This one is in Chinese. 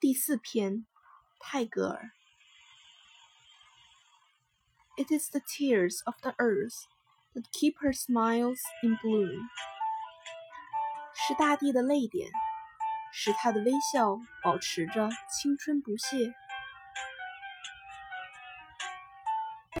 第四篇，泰戈尔。it is the tears of the earth that keep her smiles in bloom。是大地的泪点，使她的微笑保持着青春不懈。